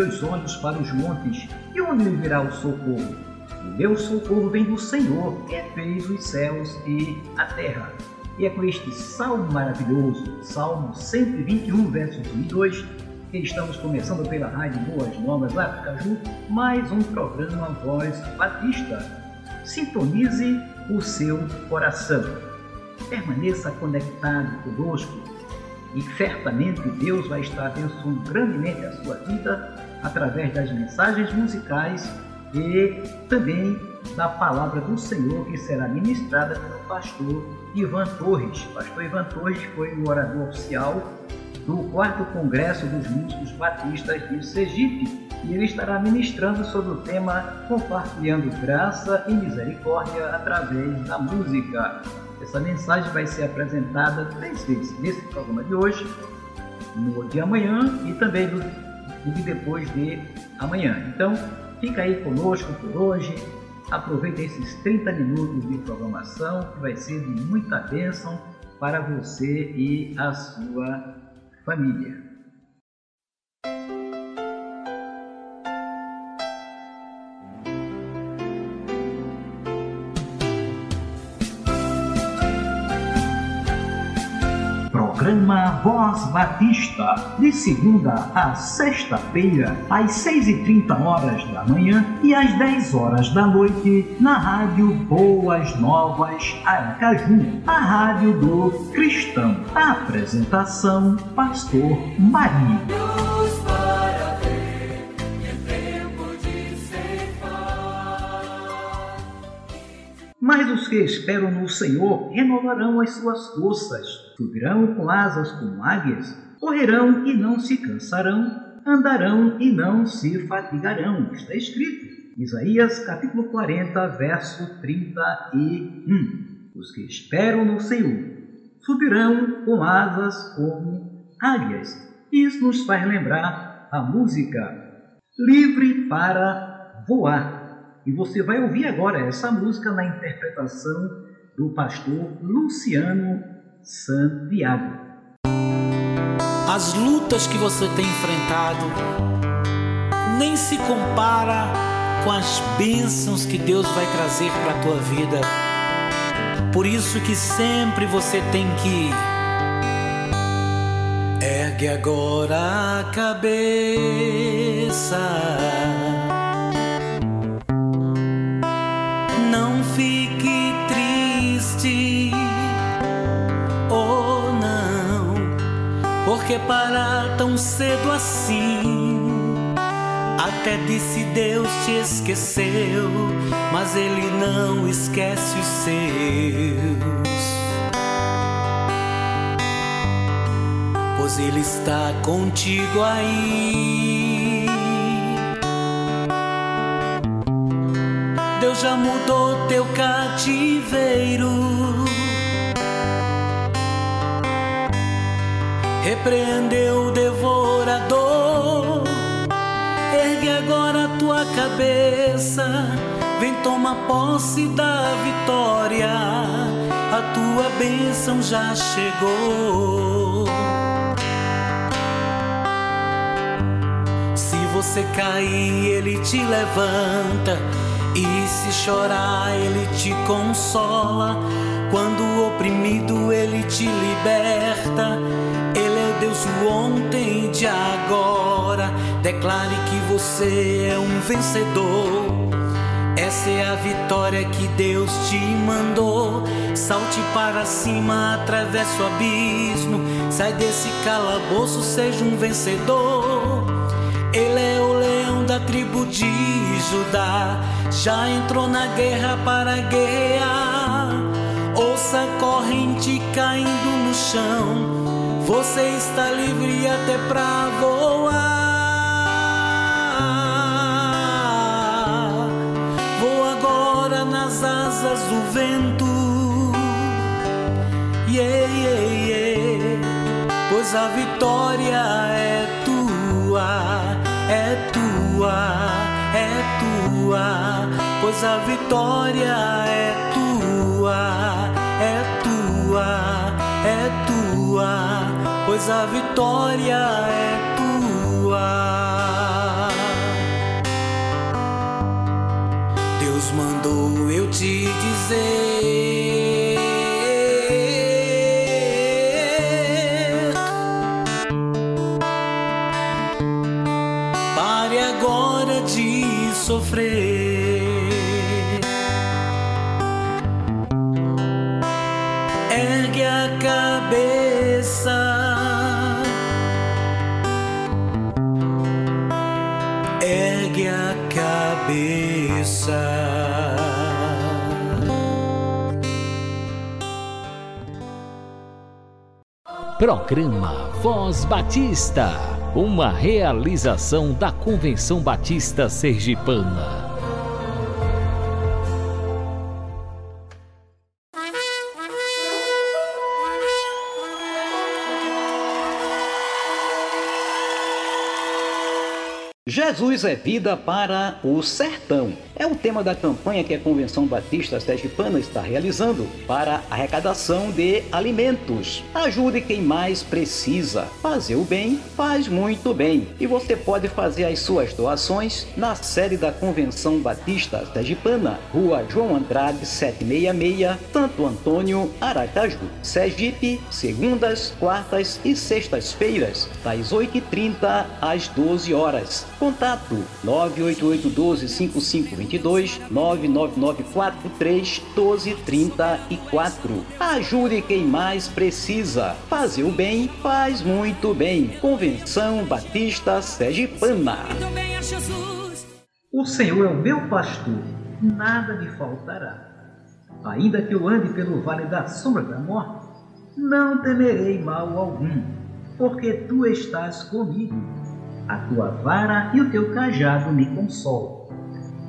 Meus olhos para os montes, e onde me virá o socorro? O meu socorro vem do Senhor, que fez os céus e a terra. E é com este salmo maravilhoso, Salmo 121, versos 1 e 2, que estamos começando pela Rádio Boas Novas Aracaju, mais um programa Voz Batista. Sintonize o seu coração. Permaneça conectado conosco e certamente Deus vai estar abençoando grandemente a sua vida através das mensagens musicais e também da palavra do Senhor que será ministrada pelo pastor Ivan Torres. Pastor Ivan Torres foi o orador oficial do quarto congresso dos músicos batistas de Sergipe e ele estará ministrando sobre o tema compartilhando graça e misericórdia através da música. Essa mensagem vai ser apresentada três vezes nesse programa de hoje, no de amanhã e também no, no de depois de amanhã. Então, fica aí conosco por hoje. Aproveite esses 30 minutos de programação que vai ser de muita bênção para você e a sua família. Programa Voz Batista, de segunda a sexta-feira, às 6h30 horas da manhã e às 10 horas da noite, na Rádio Boas Novas Aracaju, a rádio do cristão. A apresentação, Pastor Marinho. Mas os que esperam no Senhor renovarão as suas forças subirão com asas como águias, correrão e não se cansarão, andarão e não se fatigarão. Está escrito. Isaías capítulo 40, verso 31. Os que esperam no Senhor subirão com asas como águias. Isso nos faz lembrar a música Livre para Voar. E você vai ouvir agora essa música na interpretação do pastor Luciano Santiago. As lutas que você tem enfrentado nem se compara com as bênçãos que Deus vai trazer para a tua vida. Por isso que sempre você tem que ergue agora a cabeça. Que parar tão cedo assim? Até disse Deus te esqueceu, mas Ele não esquece os seus. Pois Ele está contigo aí. Deus já mudou teu cativeiro repreendeu o devorador. Ergue agora a tua cabeça, vem tomar posse da vitória. A tua bênção já chegou. Se você cair, ele te levanta. E se chorar, ele te consola. Quando oprimido, ele te liberta Deus o ontem e de agora. Declare que você é um vencedor. Essa é a vitória que Deus te mandou. Salte para cima, atravesse o abismo. Sai desse calabouço, seja um vencedor. Ele é o leão da tribo de Judá. Já entrou na guerra para guerrear Ouça a corrente caindo no chão. Você está livre até pra voar. Vou agora nas asas do vento. Yeah, yeah, yeah. Pois a vitória é tua, é tua, é tua. Pois a vitória é tua é tua, é tua, pois a vitória é tua. Deus mandou eu te dizer. Programa Voz Batista, uma realização da Convenção Batista Sergipana. Jesus é vida para o sertão. É o tema da campanha que a Convenção Batista Sergipana está realizando para arrecadação de alimentos. Ajude quem mais precisa. Fazer o bem faz muito bem. E você pode fazer as suas doações na sede da Convenção Batista Sergipana, Rua João Andrade 766, Santo Antônio, Aracaju, Sergipe, segundas, quartas e sextas-feiras, das 8h30 às 12 horas. Contato 988 12 5520 22 99943 1234. Ajude quem mais precisa. Fazer o bem faz muito bem. Convenção Batista Sergipana. O Senhor é o meu pastor, nada me faltará. Ainda que eu ande pelo vale da sombra da morte, não temerei mal algum, porque tu estás comigo. A tua vara e o teu cajado me consolam.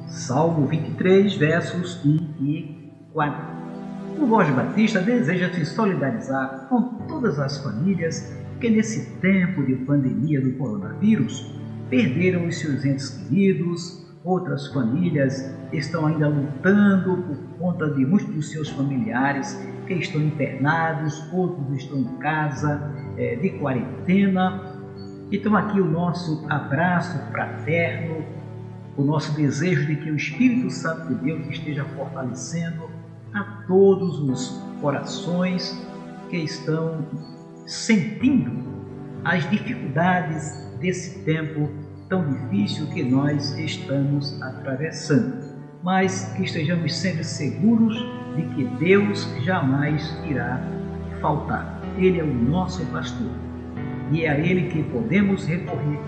Salmo 23, versos 1 e 4. O Voz Batista deseja se solidarizar com todas as famílias que, nesse tempo de pandemia do coronavírus, perderam os seus entes queridos, outras famílias estão ainda lutando por conta de muitos dos seus familiares que estão internados, outros estão em casa é, de quarentena. Então, aqui o nosso abraço fraterno o nosso desejo de que o Espírito Santo de Deus esteja fortalecendo a todos os corações que estão sentindo as dificuldades desse tempo tão difícil que nós estamos atravessando, mas que estejamos sempre seguros de que Deus jamais irá faltar. Ele é o nosso pastor e é a Ele que podemos recorrer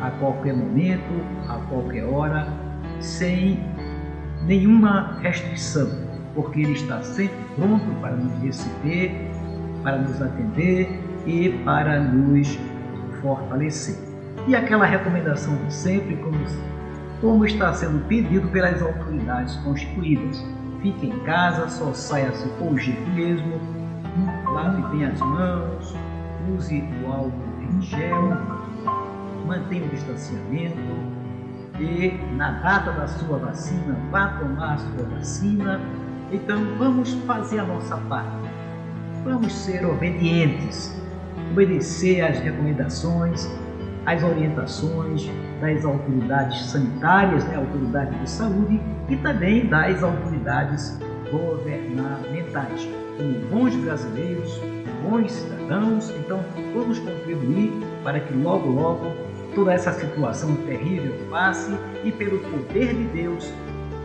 a qualquer momento, a qualquer hora, sem nenhuma restrição, porque Ele está sempre pronto para nos receber, para nos atender e para nos fortalecer. E aquela recomendação de sempre, como, como está sendo pedido pelas autoridades constituídas. Fique em casa, só saia se for o mesmo, lave bem as mãos, use o álcool em gel, mantenha o distanciamento e na data da sua vacina, vá tomar a sua vacina. Então vamos fazer a nossa parte. Vamos ser obedientes, obedecer às recomendações, às orientações das autoridades sanitárias, né, autoridades de saúde e também das autoridades governamentais. Como bons brasileiros, bons cidadãos, então vamos contribuir para que logo, logo toda essa situação terrível passe e, pelo poder de Deus,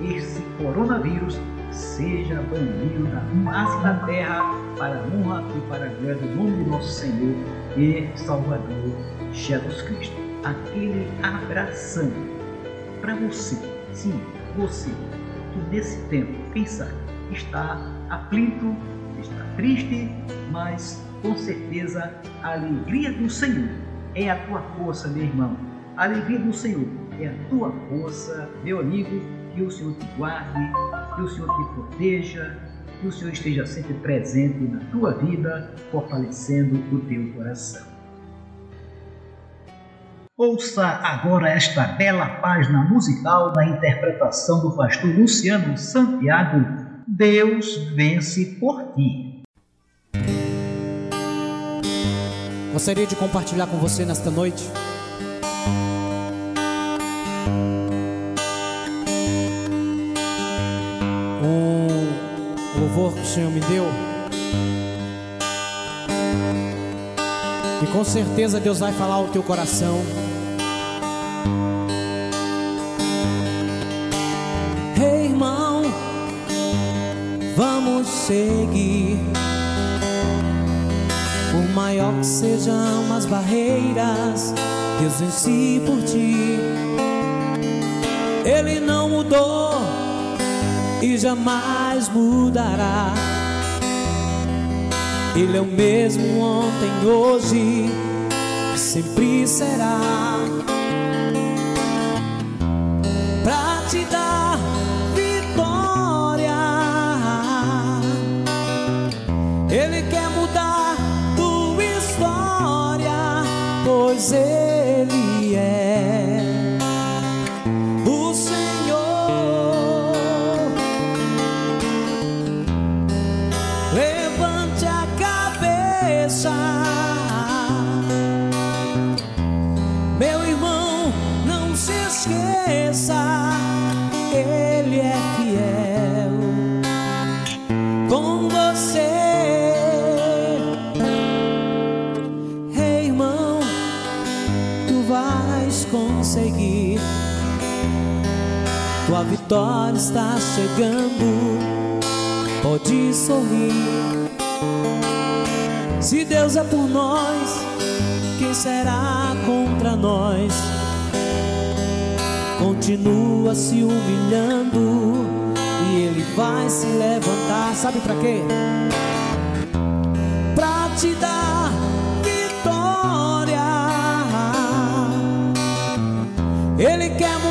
esse coronavírus seja banido da face da terra para a honra e para a glória do nome do nosso Senhor e Salvador Jesus Cristo. Aquele abração para você, sim, você, que nesse tempo, quem sabe, está aflito, triste, mas com certeza a alegria do Senhor é a tua força, meu irmão. A alegria do Senhor é a tua força, meu amigo. Que o Senhor te guarde, que o Senhor te proteja, que o Senhor esteja sempre presente na tua vida, fortalecendo o teu coração. Ouça agora esta bela página musical na interpretação do pastor Luciano Santiago, Deus vence por ti. Gostaria de compartilhar com você nesta noite um louvor que o Senhor me deu. E com certeza Deus vai falar ao teu coração. Hey, irmão, vamos seguir. Maior que sejam as barreiras, Deus vence por ti. Ele não mudou e jamais mudará. Ele é o mesmo ontem, hoje, sempre será. Pois vitória está chegando. Pode sorrir. Se Deus é por nós, quem será contra nós? Continua se humilhando e ele vai se levantar. Sabe pra quê? Pra te dar vitória. Ele quer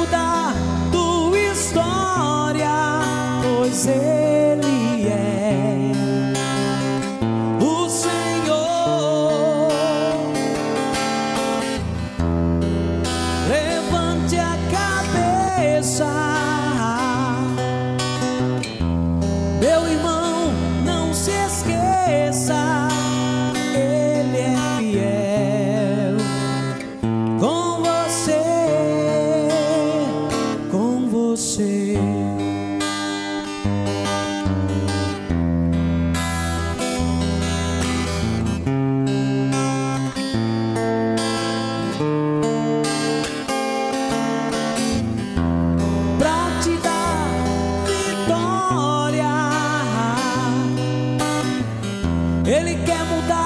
Ele quer mudar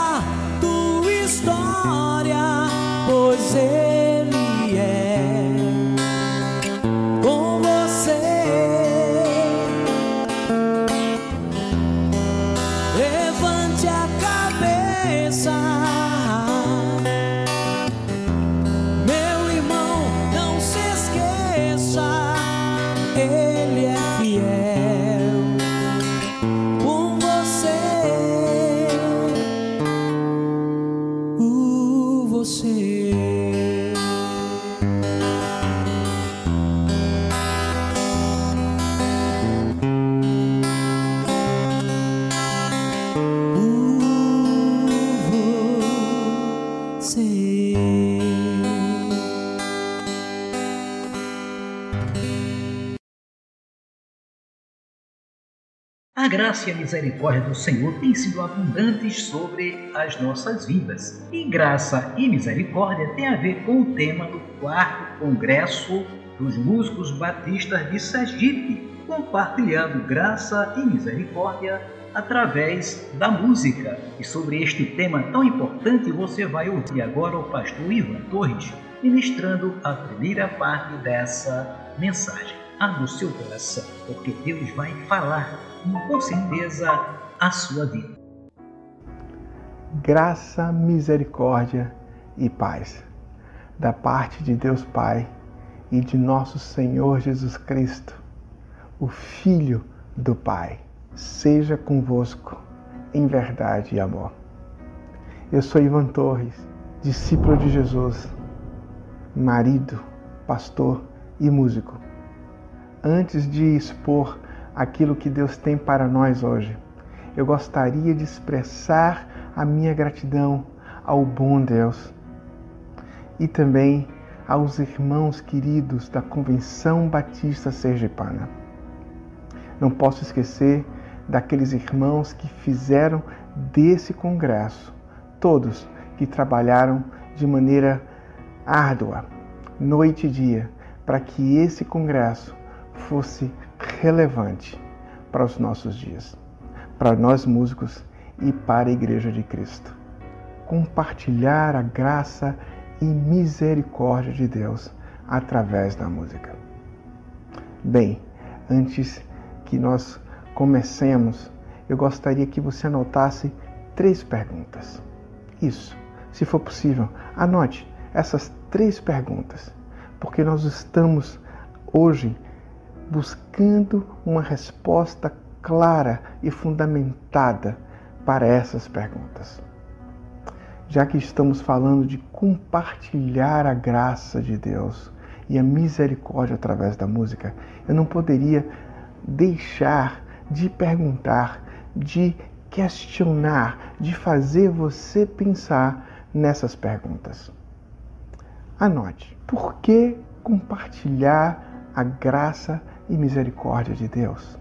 misericórdia do Senhor têm sido abundantes sobre as nossas vidas. E graça e misericórdia tem a ver com o tema do quarto Congresso dos Músicos Batistas de Sergipe, compartilhando graça e misericórdia através da música. E sobre este tema tão importante, você vai ouvir agora o pastor Ivan Torres ministrando a primeira parte dessa mensagem. Abra o seu coração, porque Deus vai falar com certeza a sua vida. Graça, misericórdia e paz da parte de Deus Pai e de nosso Senhor Jesus Cristo, o Filho do Pai, seja convosco em verdade e amor. Eu sou Ivan Torres, discípulo de Jesus, marido, pastor e músico. Antes de expor aquilo que Deus tem para nós hoje, eu gostaria de expressar a minha gratidão ao bom Deus e também aos irmãos queridos da Convenção Batista Sergipana. Não posso esquecer daqueles irmãos que fizeram desse congresso, todos que trabalharam de maneira árdua, noite e dia, para que esse congresso fosse relevante para os nossos dias, para nós músicos e para a Igreja de Cristo. Compartilhar a graça e misericórdia de Deus através da música. Bem, antes que nós comecemos, eu gostaria que você anotasse três perguntas. Isso, se for possível, anote essas três perguntas, porque nós estamos hoje buscando uma resposta clara e fundamentada para essas perguntas já que estamos falando de compartilhar a graça de Deus e a misericórdia através da música, eu não poderia deixar de perguntar, de questionar, de fazer você pensar nessas perguntas. Anote: por que compartilhar a graça e misericórdia de Deus?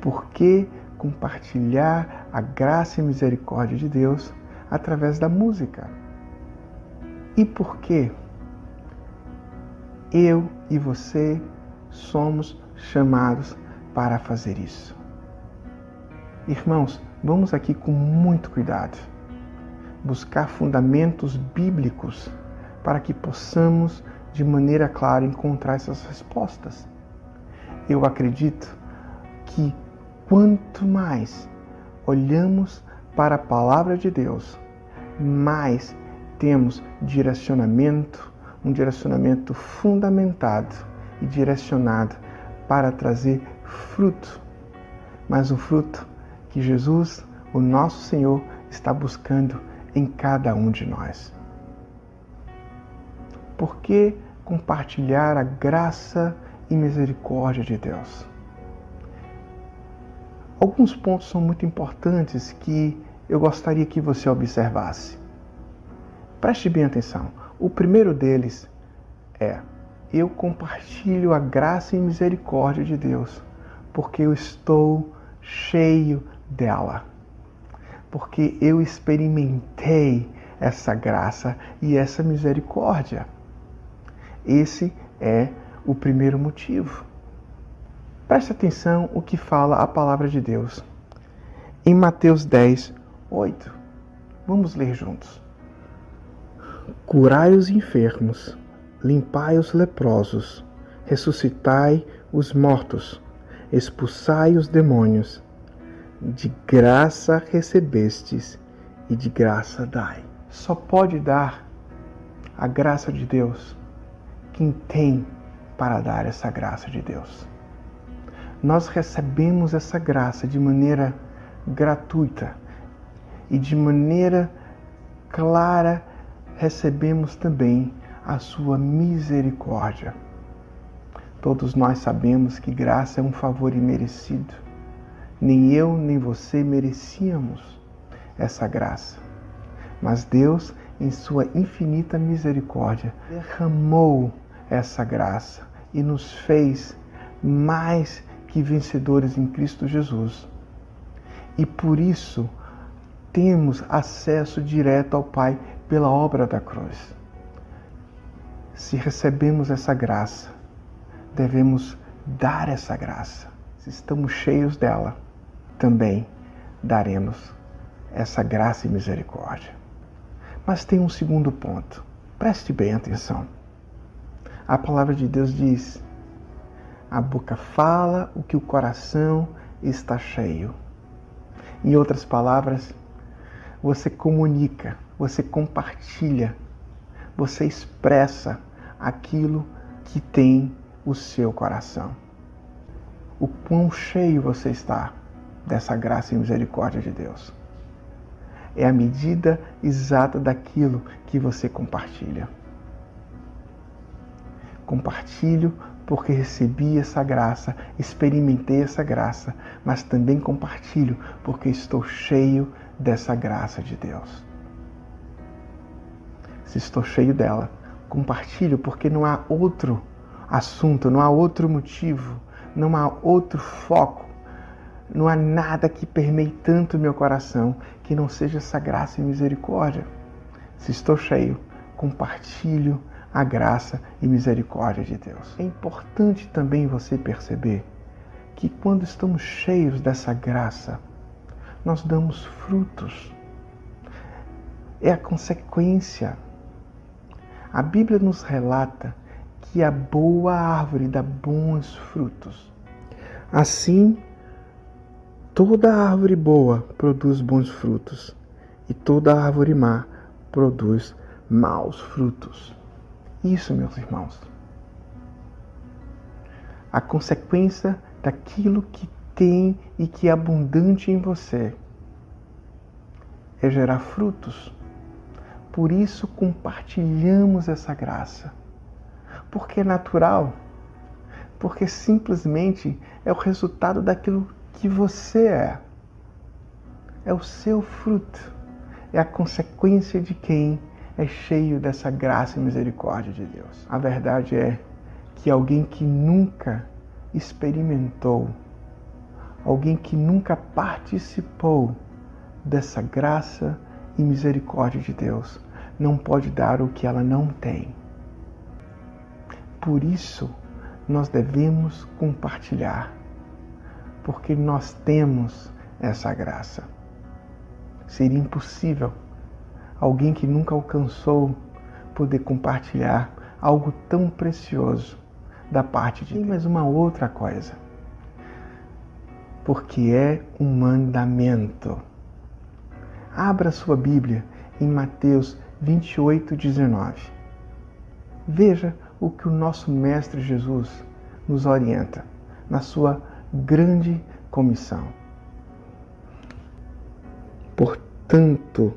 Por que compartilhar a graça e misericórdia de Deus através da música. E por quê? Eu e você somos chamados para fazer isso. Irmãos, vamos aqui com muito cuidado buscar fundamentos bíblicos para que possamos, de maneira clara, encontrar essas respostas. Eu acredito que quanto mais olhamos para a palavra de Deus, mais temos direcionamento, um direcionamento fundamentado e direcionado para trazer fruto. Mas o fruto que Jesus, o nosso Senhor, está buscando em cada um de nós. Por que compartilhar a graça e misericórdia de Deus? Alguns pontos são muito importantes que eu gostaria que você observasse. Preste bem atenção. O primeiro deles é: eu compartilho a graça e misericórdia de Deus, porque eu estou cheio dela. Porque eu experimentei essa graça e essa misericórdia. Esse é o primeiro motivo. Preste atenção o que fala a palavra de Deus. Em Mateus 10, 8. Vamos ler juntos. Curai os enfermos, limpai os leprosos, ressuscitai os mortos, expulsai os demônios. De graça recebestes e de graça dai. Só pode dar a graça de Deus quem tem para dar essa graça de Deus nós recebemos essa graça de maneira gratuita e de maneira clara recebemos também a sua misericórdia. Todos nós sabemos que graça é um favor imerecido. Nem eu nem você merecíamos essa graça. Mas Deus, em sua infinita misericórdia, derramou essa graça e nos fez mais que vencedores em Cristo Jesus. E por isso temos acesso direto ao Pai pela obra da cruz. Se recebemos essa graça, devemos dar essa graça. Se estamos cheios dela, também daremos essa graça e misericórdia. Mas tem um segundo ponto. Preste bem atenção. A palavra de Deus diz: a boca fala o que o coração está cheio. Em outras palavras, você comunica, você compartilha, você expressa aquilo que tem o seu coração. O quão cheio você está dessa graça e misericórdia de Deus. É a medida exata daquilo que você compartilha. Compartilho porque recebi essa graça, experimentei essa graça, mas também compartilho porque estou cheio dessa graça de Deus. Se estou cheio dela, compartilho porque não há outro assunto, não há outro motivo, não há outro foco, não há nada que permeie tanto meu coração que não seja essa graça e misericórdia. Se estou cheio, compartilho a graça e misericórdia de Deus. É importante também você perceber que quando estamos cheios dessa graça, nós damos frutos. É a consequência. A Bíblia nos relata que a boa árvore dá bons frutos. Assim, toda árvore boa produz bons frutos, e toda árvore má produz maus frutos. Isso, meus irmãos. A consequência daquilo que tem e que é abundante em você é gerar frutos. Por isso compartilhamos essa graça. Porque é natural. Porque simplesmente é o resultado daquilo que você é. É o seu fruto. É a consequência de quem é cheio dessa graça e misericórdia de Deus. A verdade é que alguém que nunca experimentou, alguém que nunca participou dessa graça e misericórdia de Deus, não pode dar o que ela não tem. Por isso, nós devemos compartilhar, porque nós temos essa graça. Seria impossível alguém que nunca alcançou poder compartilhar algo tão precioso da parte de Deus. Mais uma outra coisa. Porque é um mandamento. Abra sua Bíblia em Mateus 28, 19. Veja o que o nosso Mestre Jesus nos orienta na sua grande comissão. Portanto,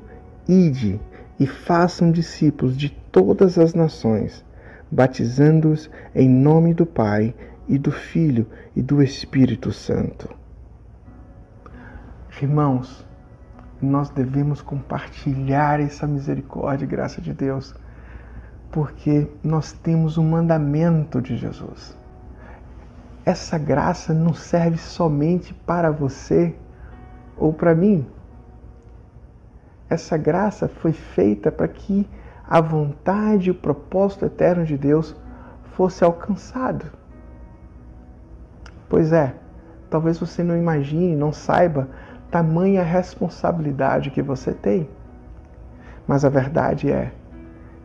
Ide e façam discípulos de todas as nações, batizando-os em nome do Pai e do Filho e do Espírito Santo. Irmãos, nós devemos compartilhar essa misericórdia e graça de Deus, porque nós temos um mandamento de Jesus. Essa graça não serve somente para você ou para mim. Essa graça foi feita para que a vontade e o propósito eterno de Deus fosse alcançado. Pois é, talvez você não imagine, não saiba tamanha responsabilidade que você tem. Mas a verdade é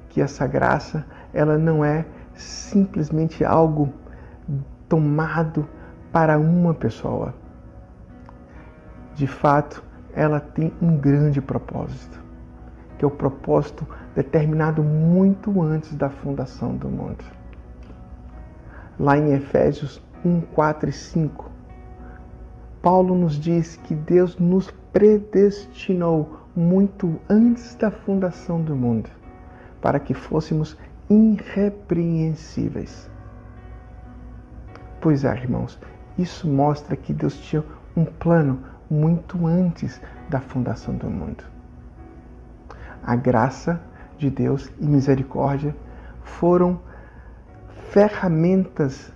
que essa graça, ela não é simplesmente algo tomado para uma pessoa. De fato, ela tem um grande propósito, que é o propósito determinado muito antes da fundação do mundo. Lá em Efésios 1, 4 e 5, Paulo nos diz que Deus nos predestinou muito antes da fundação do mundo, para que fôssemos irrepreensíveis. Pois é, irmãos, isso mostra que Deus tinha um plano muito antes da fundação do mundo. A graça de Deus e misericórdia foram ferramentas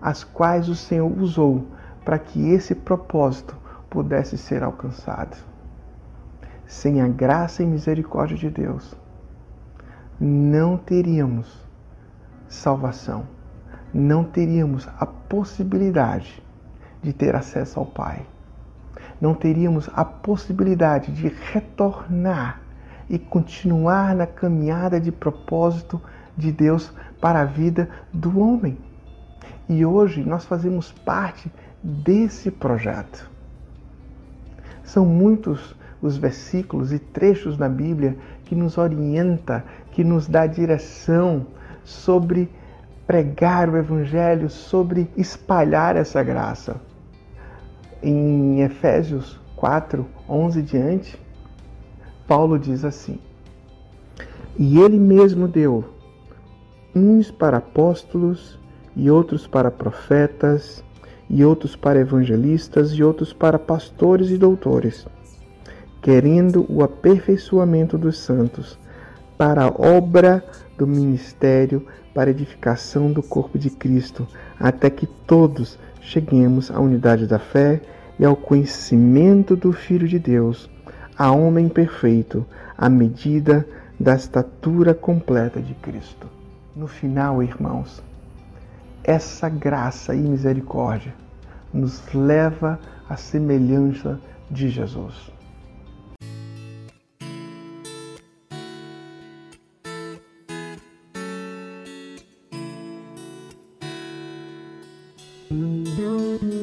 as quais o Senhor usou para que esse propósito pudesse ser alcançado. Sem a graça e misericórdia de Deus, não teríamos salvação, não teríamos a possibilidade de ter acesso ao Pai não teríamos a possibilidade de retornar e continuar na caminhada de propósito de Deus para a vida do homem. E hoje nós fazemos parte desse projeto. São muitos os versículos e trechos da Bíblia que nos orienta, que nos dá direção sobre pregar o evangelho, sobre espalhar essa graça. Em Efésios 4, 11 diante, Paulo diz assim: E ele mesmo deu uns para apóstolos, e outros para profetas, e outros para evangelistas, e outros para pastores e doutores, querendo o aperfeiçoamento dos santos, para a obra do ministério, para edificação do corpo de Cristo, até que todos cheguemos à unidade da fé e ao conhecimento do Filho de Deus, a homem perfeito, à medida da estatura completa de Cristo. No final, irmãos, essa graça e misericórdia nos leva à semelhança de Jesus. Adorador por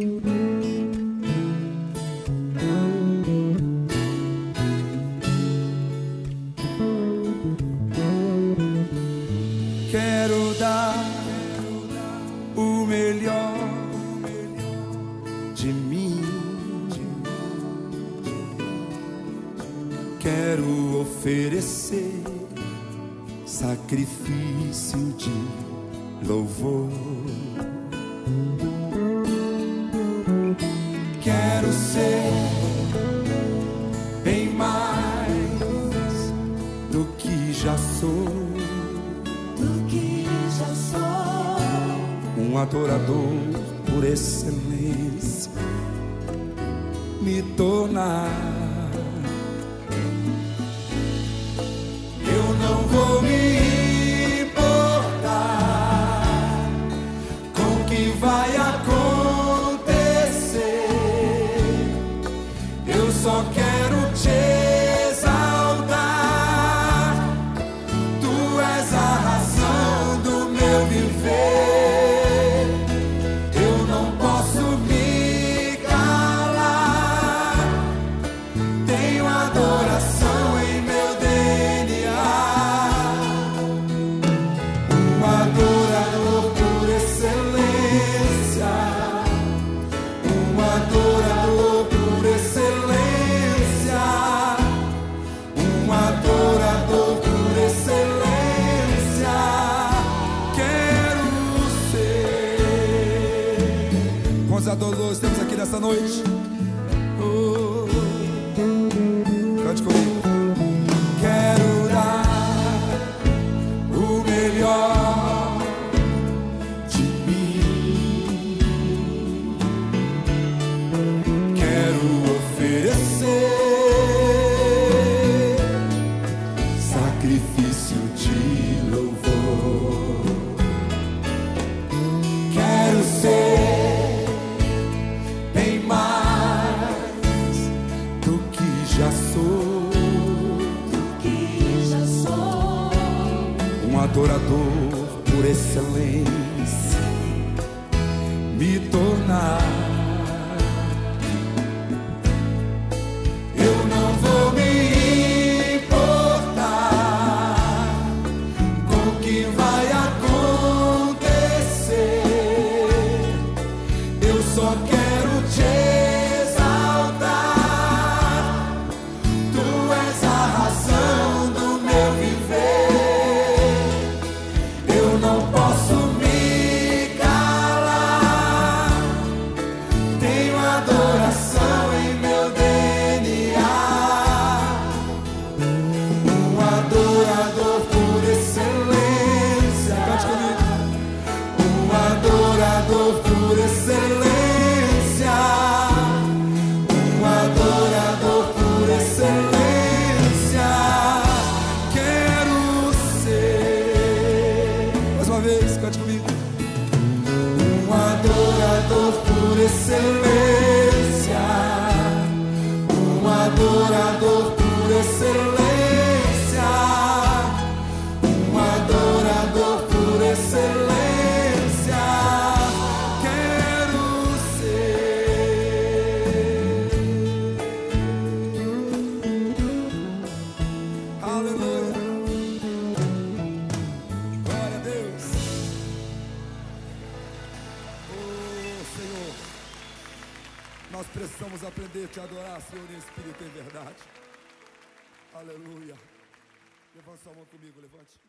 Nós precisamos aprender a te adorar, Senhor, em espírito e em verdade. Aleluia. Levante sua mão comigo, levante.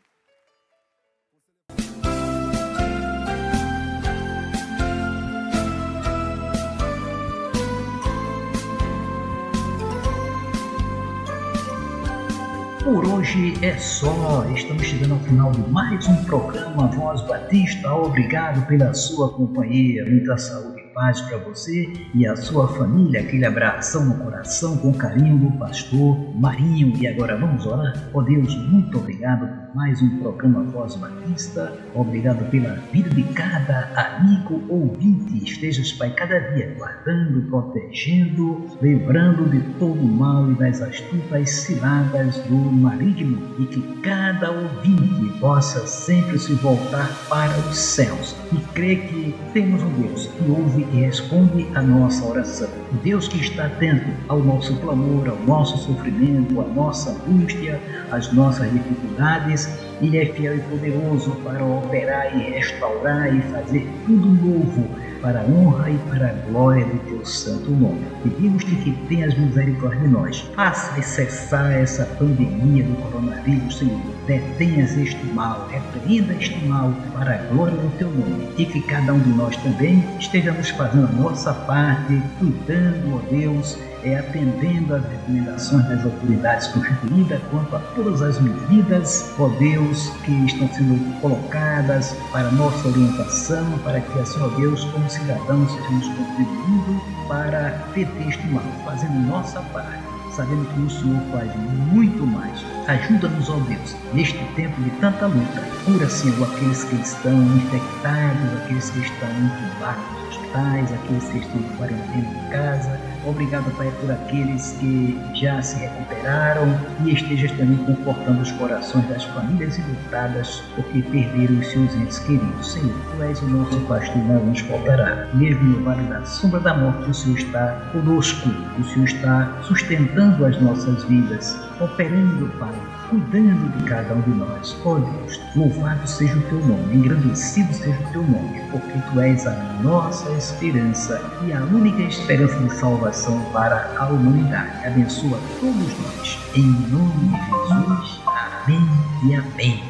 Por hoje é só. Estamos chegando ao final de mais um programa Voz Batista. Obrigado pela sua companhia. Muita saúde paz para você e a sua família. Aquele abração no coração com carinho do pastor Marinho. E agora vamos orar? Ó oh Deus, muito obrigado por mais um programa Voz Batista. Obrigado pela vida de cada amigo ouvinte. Estejas, Pai, cada dia guardando, protegendo, livrando de todo o mal e das astutas ciladas do maligno. E que cada ouvinte possa sempre se voltar para os céus e crer que temos um Deus que ouve e responde a nossa oração. O Deus que está atento ao nosso clamor, ao nosso sofrimento, à nossa angústia, às nossas dificuldades, Ele é fiel e poderoso para operar e restaurar e fazer tudo novo para a honra e para a glória de teu santo nome. Pedimos-te que tenhas misericórdia de nós. Faça cessar essa pandemia do coronavírus, Senhor. Detenhas este mal, repreenda este mal para a glória do teu nome. E que cada um de nós também estejamos fazendo a nossa parte, cuidando, ó Deus, é, atendendo às recomendações das autoridades constituídas quanto a todas as medidas, ó Deus, que estão sendo colocadas para nossa orientação, para que assim, ó Deus, como cidadãos, sejamos contribuindo para deter este mal, fazendo nossa parte sabendo que o Senhor faz muito mais. Ajuda-nos, ó Deus, neste tempo de tanta luta. Cura, Senhor, aqueles que estão infectados, aqueles que estão intubados hospitais, aqueles que estão em quarentena em casa. Obrigado, Pai, por aqueles que já se recuperaram e estejas também confortando os corações das famílias ilutadas porque perderam os seus entes queridos. Senhor, Tu és o nosso pastor não nos faltará. Mesmo no vale da sombra da morte, o Senhor está conosco. O Senhor está sustentando as nossas vidas, operando, Pai, cuidando de cada um de nós. Ó oh Deus, louvado seja o teu nome, engrandecido seja o teu nome, porque tu és a nossa esperança e a única esperança de salvação para a humanidade. Abençoa todos nós. Em nome de Jesus. Amém e amém.